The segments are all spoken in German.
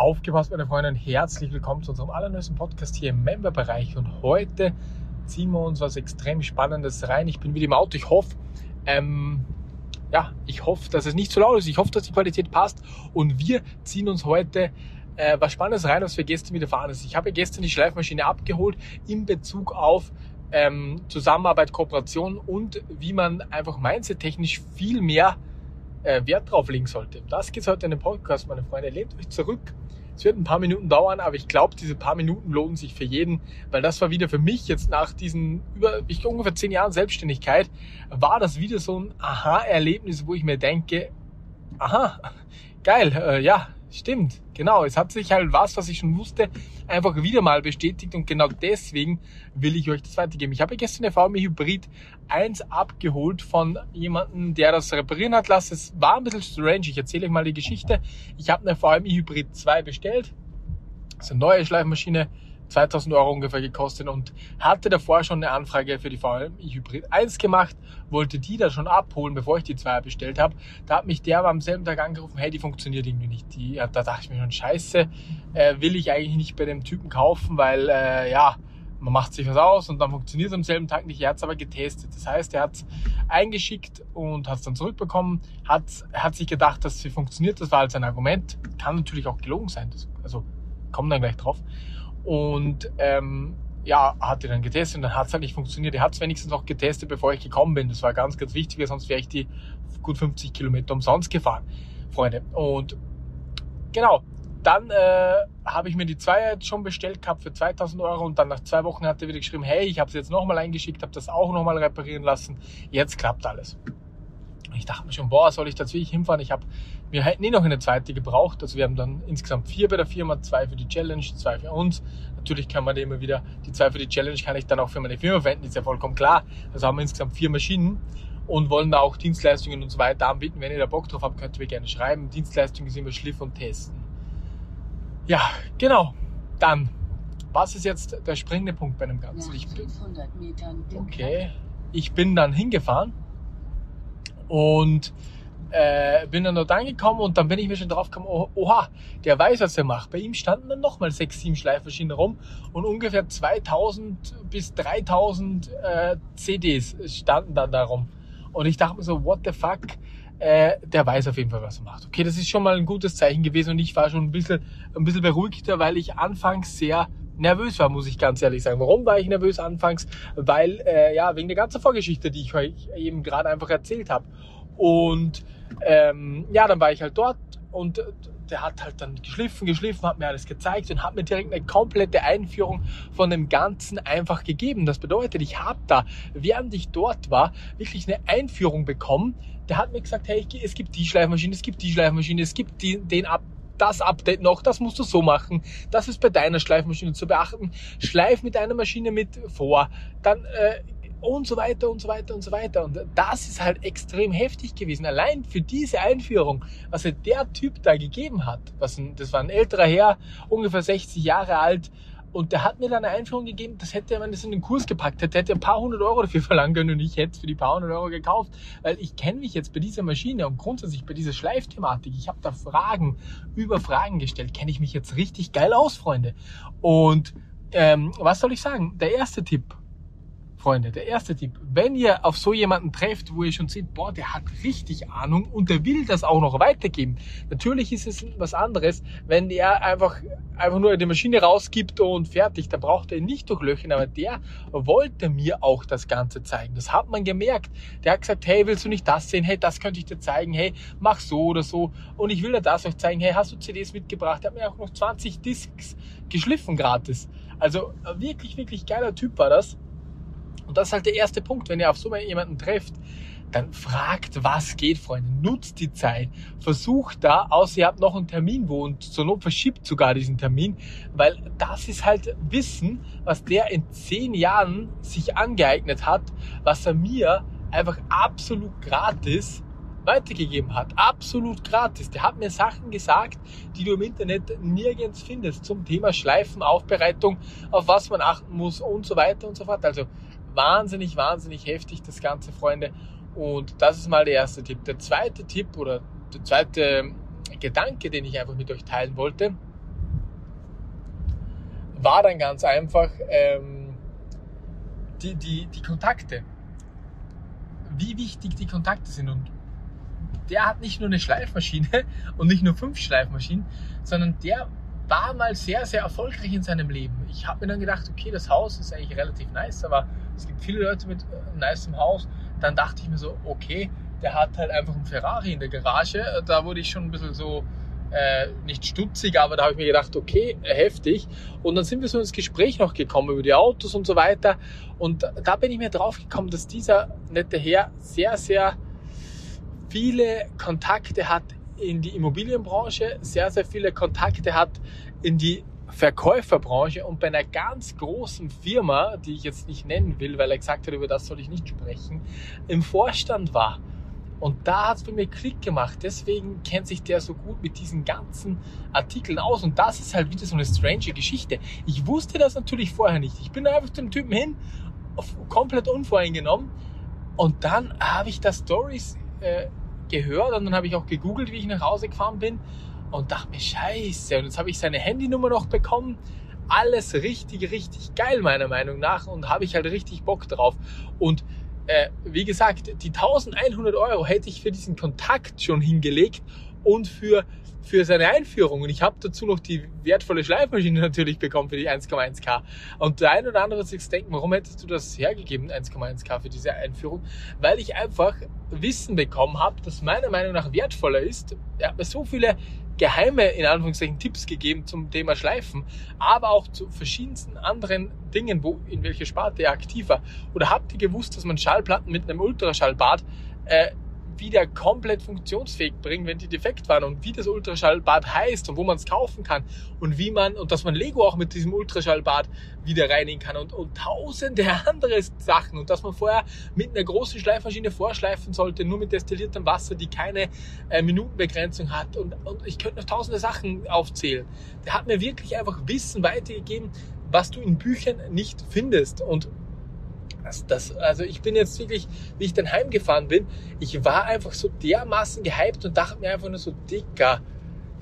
Aufgepasst, meine Freunde, und herzlich willkommen zu unserem allerneuesten Podcast hier im Member-Bereich. Und heute ziehen wir uns was extrem Spannendes rein. Ich bin wieder im Auto. Ich hoffe, ähm, ja, ich hoffe, dass es nicht zu laut ist. Ich hoffe, dass die Qualität passt. Und wir ziehen uns heute äh, was Spannendes rein, was wir gestern wieder fahren. Ich habe gestern die Schleifmaschine abgeholt in Bezug auf ähm, Zusammenarbeit, Kooperation und wie man einfach mindset-technisch viel mehr äh, Wert drauf legen sollte. Das geht heute in dem Podcast, meine Freunde. Lehnt euch zurück, es wird ein paar Minuten dauern, aber ich glaube, diese paar Minuten lohnen sich für jeden, weil das war wieder für mich jetzt nach diesen über ich, ungefähr zehn Jahren Selbstständigkeit, war das wieder so ein Aha-Erlebnis, wo ich mir denke, aha, geil, äh, ja, Stimmt, genau. Es hat sich halt was, was ich schon wusste, einfach wieder mal bestätigt und genau deswegen will ich euch das weitergeben. Ich habe gestern eine VW Hybrid 1 abgeholt von jemandem, der das reparieren hat lassen. Es war ein bisschen strange. Ich erzähle euch mal die Geschichte. Ich habe eine VW Hybrid 2 bestellt. Das ist eine neue Schleifmaschine 2000 Euro ungefähr gekostet und hatte davor schon eine Anfrage für die VMI Hybrid 1 gemacht, wollte die da schon abholen, bevor ich die 2 bestellt habe. Da hat mich der aber am selben Tag angerufen, hey, die funktioniert irgendwie nicht. Die, da dachte ich mir schon, scheiße, äh, will ich eigentlich nicht bei dem Typen kaufen, weil äh, ja, man macht sich was aus und dann funktioniert es am selben Tag nicht. Er hat es aber getestet. Das heißt, er hat es eingeschickt und hat es dann zurückbekommen, hat, hat sich gedacht, dass sie funktioniert. Das war halt sein Argument. Kann natürlich auch gelogen sein. Das, also kommen dann gleich drauf. Und ähm, ja, hat die dann getestet und dann hat es halt nicht funktioniert. Er hat es wenigstens noch getestet, bevor ich gekommen bin. Das war ganz, ganz wichtig, sonst wäre ich die gut 50 Kilometer umsonst gefahren, Freunde. Und genau, dann äh, habe ich mir die zwei jetzt schon bestellt gehabt für 2000 Euro und dann nach zwei Wochen hat er wieder geschrieben, hey, ich habe es jetzt nochmal eingeschickt, habe das auch nochmal reparieren lassen. Jetzt klappt alles. Ich dachte mir schon, boah, soll ich da wirklich hinfahren? Ich habe wir hätten eh noch eine zweite gebraucht. Also wir haben dann insgesamt vier bei der Firma, zwei für die Challenge, zwei für uns. Natürlich kann man immer wieder, die zwei für die Challenge kann ich dann auch für meine Firma verwenden, ist ja vollkommen klar. Also haben wir insgesamt vier Maschinen und wollen da auch Dienstleistungen und so weiter anbieten. Wenn ihr da Bock drauf habt, könnt ihr mir gerne schreiben. Dienstleistungen sind immer Schliff und Testen. Ja, genau. Dann, was ist jetzt der springende Punkt bei einem Ganzen? Ich bin, okay, ich bin dann hingefahren und äh, bin dann dort angekommen und dann bin ich mir schon drauf gekommen, oh, oha, der weiß, was er macht. Bei ihm standen dann nochmal sechs, sieben Schleifmaschinen rum und ungefähr 2000 bis 3000 äh, CDs standen dann da rum. Und ich dachte mir so, what the fuck? Äh, der weiß auf jeden Fall, was er macht. Okay, das ist schon mal ein gutes Zeichen gewesen und ich war schon ein bisschen, ein bisschen beruhigter, weil ich anfangs sehr nervös war, muss ich ganz ehrlich sagen. Warum war ich nervös anfangs? Weil, äh, ja, wegen der ganzen Vorgeschichte, die ich euch eben gerade einfach erzählt habe. Und ähm, ja, dann war ich halt dort und der hat halt dann geschliffen, geschliffen, hat mir alles gezeigt und hat mir direkt eine komplette Einführung von dem Ganzen einfach gegeben. Das bedeutet, ich habe da, während ich dort war, wirklich eine Einführung bekommen. Der hat mir gesagt, hey, es gibt die Schleifmaschine, es gibt die Schleifmaschine, es gibt die, den Ab das Update noch, das musst du so machen. Das ist bei deiner Schleifmaschine zu beachten. Schleif mit einer Maschine mit vor. Dann äh, und so weiter und so weiter und so weiter. Und das ist halt extrem heftig gewesen. Allein für diese Einführung, was halt der Typ da gegeben hat, was ein, das war ein älterer Herr, ungefähr 60 Jahre alt, und der hat mir dann eine Einführung gegeben, das hätte, wenn das in den Kurs gepackt hätte, hätte er ein paar hundert Euro dafür verlangen können und ich hätte es für die paar hundert Euro gekauft, weil ich kenne mich jetzt bei dieser Maschine und grundsätzlich bei dieser Schleifthematik, ich habe da Fragen über Fragen gestellt, kenne ich mich jetzt richtig geil aus, Freunde. Und ähm, was soll ich sagen? Der erste Tipp, Freunde, der erste Tipp, wenn ihr auf so jemanden trefft, wo ihr schon seht, boah, der hat richtig Ahnung und der will das auch noch weitergeben. Natürlich ist es was anderes, wenn der einfach, einfach nur die Maschine rausgibt und fertig, da braucht er nicht durchlöchern, aber der wollte mir auch das Ganze zeigen. Das hat man gemerkt. Der hat gesagt, hey, willst du nicht das sehen? Hey, das könnte ich dir zeigen. Hey, mach so oder so. Und ich will dir das euch zeigen. Hey, hast du CDs mitgebracht? Er hat mir auch noch 20 Discs geschliffen gratis. Also wirklich, wirklich geiler Typ war das. Und das ist halt der erste Punkt, wenn ihr auf so jemanden trefft, dann fragt, was geht, Freunde. Nutzt die Zeit. Versucht da, außer ihr habt noch einen Termin, wo und zur Not verschiebt sogar diesen Termin, weil das ist halt Wissen, was der in zehn Jahren sich angeeignet hat, was er mir einfach absolut gratis weitergegeben hat. Absolut gratis. Der hat mir Sachen gesagt, die du im Internet nirgends findest zum Thema Schleifen, Aufbereitung, auf was man achten muss und so weiter und so fort. Also wahnsinnig, wahnsinnig heftig, das Ganze, Freunde. Und das ist mal der erste Tipp. Der zweite Tipp oder der zweite Gedanke, den ich einfach mit euch teilen wollte, war dann ganz einfach ähm, die, die, die Kontakte. Wie wichtig die Kontakte sind. Und der hat nicht nur eine Schleifmaschine und nicht nur fünf Schleifmaschinen, sondern der war mal sehr, sehr erfolgreich in seinem Leben. Ich habe mir dann gedacht, okay, das Haus ist eigentlich relativ nice, aber es gibt viele Leute mit äh, nicem Haus. Dann dachte ich mir so, okay, der hat halt einfach einen Ferrari in der Garage. Da wurde ich schon ein bisschen so, äh, nicht stutzig, aber da habe ich mir gedacht, okay, heftig. Und dann sind wir so ins Gespräch noch gekommen über die Autos und so weiter. Und da bin ich mir drauf gekommen, dass dieser nette Herr sehr, sehr viele Kontakte hat in die Immobilienbranche, sehr, sehr viele Kontakte hat in die Verkäuferbranche und bei einer ganz großen Firma, die ich jetzt nicht nennen will, weil er gesagt hat, über das soll ich nicht sprechen, im Vorstand war. Und da hat es bei mir Klick gemacht. Deswegen kennt sich der so gut mit diesen ganzen Artikeln aus. Und das ist halt wieder so eine strange Geschichte. Ich wusste das natürlich vorher nicht. Ich bin einfach zum Typen hin, komplett unvoreingenommen. Und dann habe ich da Stories äh, gehört und dann habe ich auch gegoogelt, wie ich nach Hause gefahren bin und dachte mir, scheiße. Und jetzt habe ich seine Handynummer noch bekommen. Alles richtig, richtig geil, meiner Meinung nach. Und habe ich halt richtig Bock drauf. Und äh, wie gesagt, die 1100 Euro hätte ich für diesen Kontakt schon hingelegt und für, für seine Einführung. Und ich habe dazu noch die wertvolle Schleifmaschine natürlich bekommen für die 1,1K. Und der ein oder andere wird sich denken, warum hättest du das hergegeben, 1,1K für diese Einführung? Weil ich einfach Wissen bekommen habe, das meiner Meinung nach wertvoller ist. Er hat mir so viele geheime, in Anführungszeichen, Tipps gegeben zum Thema Schleifen, aber auch zu verschiedensten anderen Dingen, wo, in welcher Sparte er aktiv war. Oder habt ihr gewusst, dass man Schallplatten mit einem Ultraschallbad äh, wieder komplett funktionsfähig bringen, wenn die defekt waren. Und wie das Ultraschallbad heißt und wo man es kaufen kann und wie man und dass man Lego auch mit diesem Ultraschallbad wieder reinigen kann und, und tausende andere Sachen. Und dass man vorher mit einer großen Schleifmaschine vorschleifen sollte, nur mit destilliertem Wasser, die keine äh, Minutenbegrenzung hat. Und, und ich könnte noch tausende Sachen aufzählen. Der hat mir wirklich einfach Wissen weitergegeben, was du in Büchern nicht findest. Und das, das, also ich bin jetzt wirklich, wie ich dann heimgefahren bin, ich war einfach so dermaßen gehypt und dachte mir einfach nur so, dicker,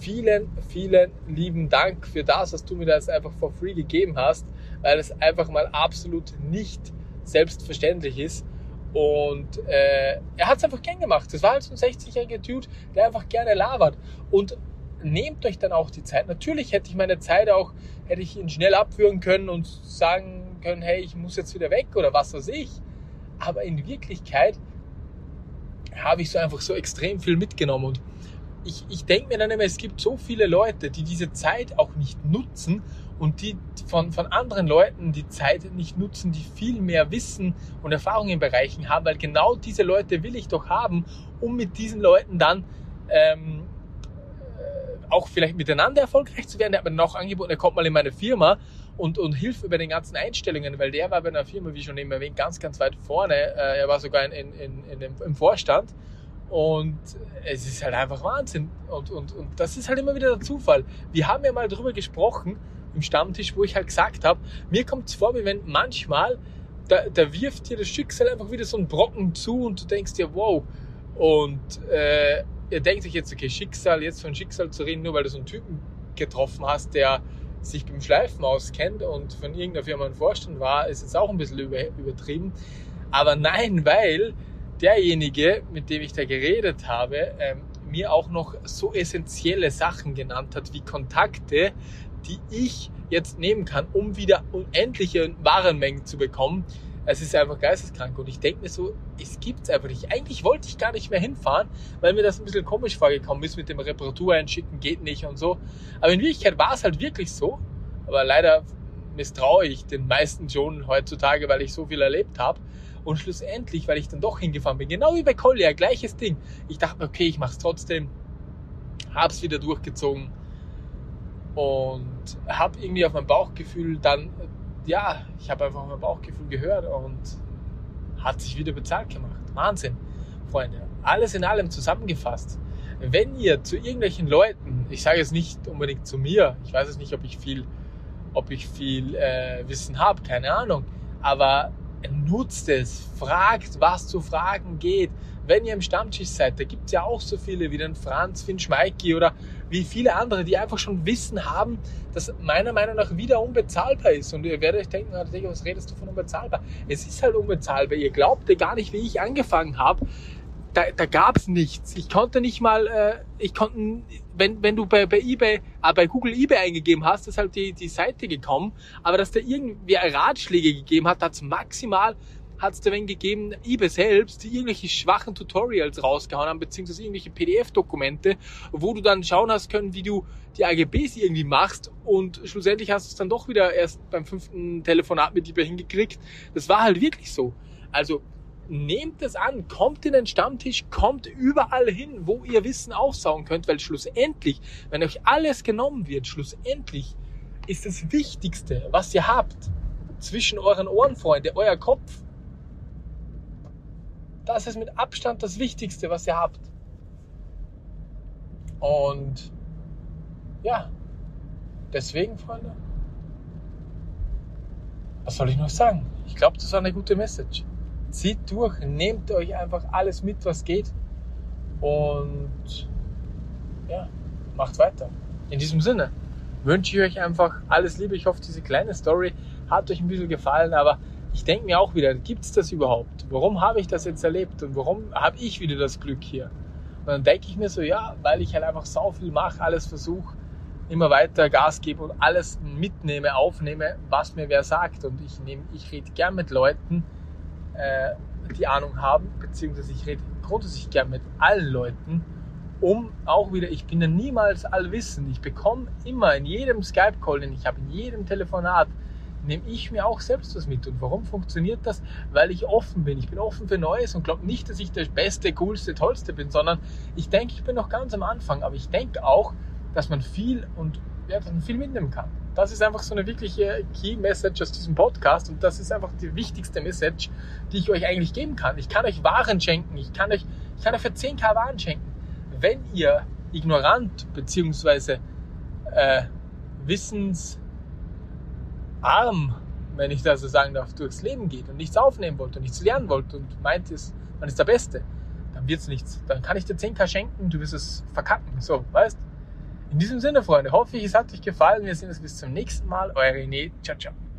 vielen, vielen lieben Dank für das, was du mir das einfach for free gegeben hast, weil es einfach mal absolut nicht selbstverständlich ist. Und äh, er hat es einfach gern gemacht. Das war halt so ein 60-jähriger Dude, der einfach gerne labert. Und nehmt euch dann auch die Zeit. Natürlich hätte ich meine Zeit auch, hätte ich ihn schnell abführen können und sagen können, hey, ich muss jetzt wieder weg oder was weiß ich. Aber in Wirklichkeit habe ich so einfach so extrem viel mitgenommen und ich, ich denke mir dann immer, es gibt so viele Leute, die diese Zeit auch nicht nutzen und die von, von anderen Leuten die Zeit nicht nutzen, die viel mehr Wissen und Erfahrung in Bereichen haben, weil genau diese Leute will ich doch haben, um mit diesen Leuten dann ähm, auch vielleicht miteinander erfolgreich zu werden. Der hat mir auch angeboten, er kommt mal in meine Firma und, und hilft über den ganzen Einstellungen, weil der war bei einer Firma, wie schon eben erwähnt, ganz, ganz weit vorne. Äh, er war sogar in, in, in, in im Vorstand. Und es ist halt einfach Wahnsinn. Und, und, und das ist halt immer wieder der Zufall. Wir haben ja mal drüber gesprochen im Stammtisch, wo ich halt gesagt habe, mir kommt es vor, wie wenn manchmal, da, da wirft dir das Schicksal einfach wieder so einen Brocken zu und du denkst dir, wow. Und äh, ihr denkt euch jetzt, okay, Schicksal, jetzt von Schicksal zu reden, nur weil du so einen Typen getroffen hast, der sich beim Schleifen auskennt und von irgendeiner Firma ein Vorstand war, ist jetzt auch ein bisschen übertrieben. Aber nein, weil derjenige, mit dem ich da geredet habe, ähm, mir auch noch so essentielle Sachen genannt hat, wie Kontakte, die ich jetzt nehmen kann, um wieder unendliche Warenmengen zu bekommen, es ist einfach geisteskrank. Und ich denke mir so, es gibt es einfach nicht. Eigentlich wollte ich gar nicht mehr hinfahren, weil mir das ein bisschen komisch vorgekommen ist mit dem Reparatur einschicken, geht nicht und so. Aber in Wirklichkeit war es halt wirklich so. Aber leider misstraue ich den meisten schon heutzutage, weil ich so viel erlebt habe. Und schlussendlich, weil ich dann doch hingefahren bin, genau wie bei Collier, gleiches Ding. Ich dachte, okay, ich mache es trotzdem, hab's wieder durchgezogen und habe irgendwie auf mein Bauchgefühl dann ja, ich habe einfach mein Bauchgefühl gehört und hat sich wieder bezahlt gemacht. Wahnsinn, Freunde. Alles in allem zusammengefasst. Wenn ihr zu irgendwelchen Leuten, ich sage es nicht unbedingt zu mir, ich weiß es nicht, ob ich viel, ob ich viel äh, Wissen habe, keine Ahnung, aber nutzt es, fragt, was zu fragen geht, wenn ihr im Stammtisch seid, da gibt es ja auch so viele wie den Franz, Finn Schmeiki oder wie viele andere, die einfach schon Wissen haben, das meiner Meinung nach wieder unbezahlbar ist. Und ihr werdet euch denken, ah, was redest du von unbezahlbar? Es ist halt unbezahlbar. Ihr glaubt ja gar nicht, wie ich angefangen habe. Da, da gab es nichts. Ich konnte nicht mal, äh, ich konnte, wenn, wenn du bei, bei eBay, äh, bei Google eBay eingegeben hast, ist halt die, die Seite gekommen. Aber dass da irgendwer Ratschläge gegeben hat, hat es maximal hat es da wenn gegeben, eBay selbst, die irgendwelche schwachen Tutorials rausgehauen haben, beziehungsweise irgendwelche PDF-Dokumente, wo du dann schauen hast können, wie du die AGBs irgendwie machst und schlussendlich hast du es dann doch wieder erst beim fünften Telefonat mit eBay hingekriegt. Das war halt wirklich so. Also nehmt es an, kommt in den Stammtisch, kommt überall hin, wo ihr Wissen aufsaugen könnt, weil schlussendlich, wenn euch alles genommen wird, schlussendlich ist das Wichtigste, was ihr habt, zwischen euren Ohren, Freunde, euer Kopf. Das ist mit Abstand das Wichtigste, was ihr habt. Und ja, deswegen, Freunde, was soll ich noch sagen? Ich glaube, das war eine gute Message. Zieht durch, nehmt euch einfach alles mit, was geht und ja, macht weiter. In diesem Sinne wünsche ich euch einfach alles Liebe. Ich hoffe, diese kleine Story hat euch ein bisschen gefallen, aber ich denke mir auch wieder, gibt es das überhaupt? Warum habe ich das jetzt erlebt und warum habe ich wieder das Glück hier? Und dann denke ich mir so, ja, weil ich halt einfach so viel mache, alles versuche, immer weiter Gas gebe und alles mitnehme, aufnehme, was mir wer sagt. Und ich nehme, ich rede gern mit Leuten, äh, die Ahnung haben, beziehungsweise ich rede grundsätzlich gern mit allen Leuten, um auch wieder, ich bin ja niemals allwissend. Ich bekomme immer in jedem Skype-Call, den ich habe, in jedem Telefonat, nehme ich mir auch selbst was mit. Und warum funktioniert das? Weil ich offen bin. Ich bin offen für Neues und glaube nicht, dass ich der Beste, Coolste, Tollste bin, sondern ich denke, ich bin noch ganz am Anfang. Aber ich denke auch, dass man viel und ja, dass man viel mitnehmen kann. Das ist einfach so eine wirkliche Key Message aus diesem Podcast und das ist einfach die wichtigste Message, die ich euch eigentlich geben kann. Ich kann euch Waren schenken, ich kann euch, ich kann euch für 10k Waren schenken. Wenn ihr ignorant bzw. äh, wissens arm, wenn ich das so sagen darf, durchs Leben geht und nichts aufnehmen wollt und nichts lernen wollt und meint, ist, man ist der Beste, dann wird's nichts. Dann kann ich dir 10k schenken, du wirst es verkacken. So, weißt? In diesem Sinne, Freunde, hoffe ich, es hat euch gefallen. Wir sehen uns bis zum nächsten Mal. Euer René. Ciao, ciao.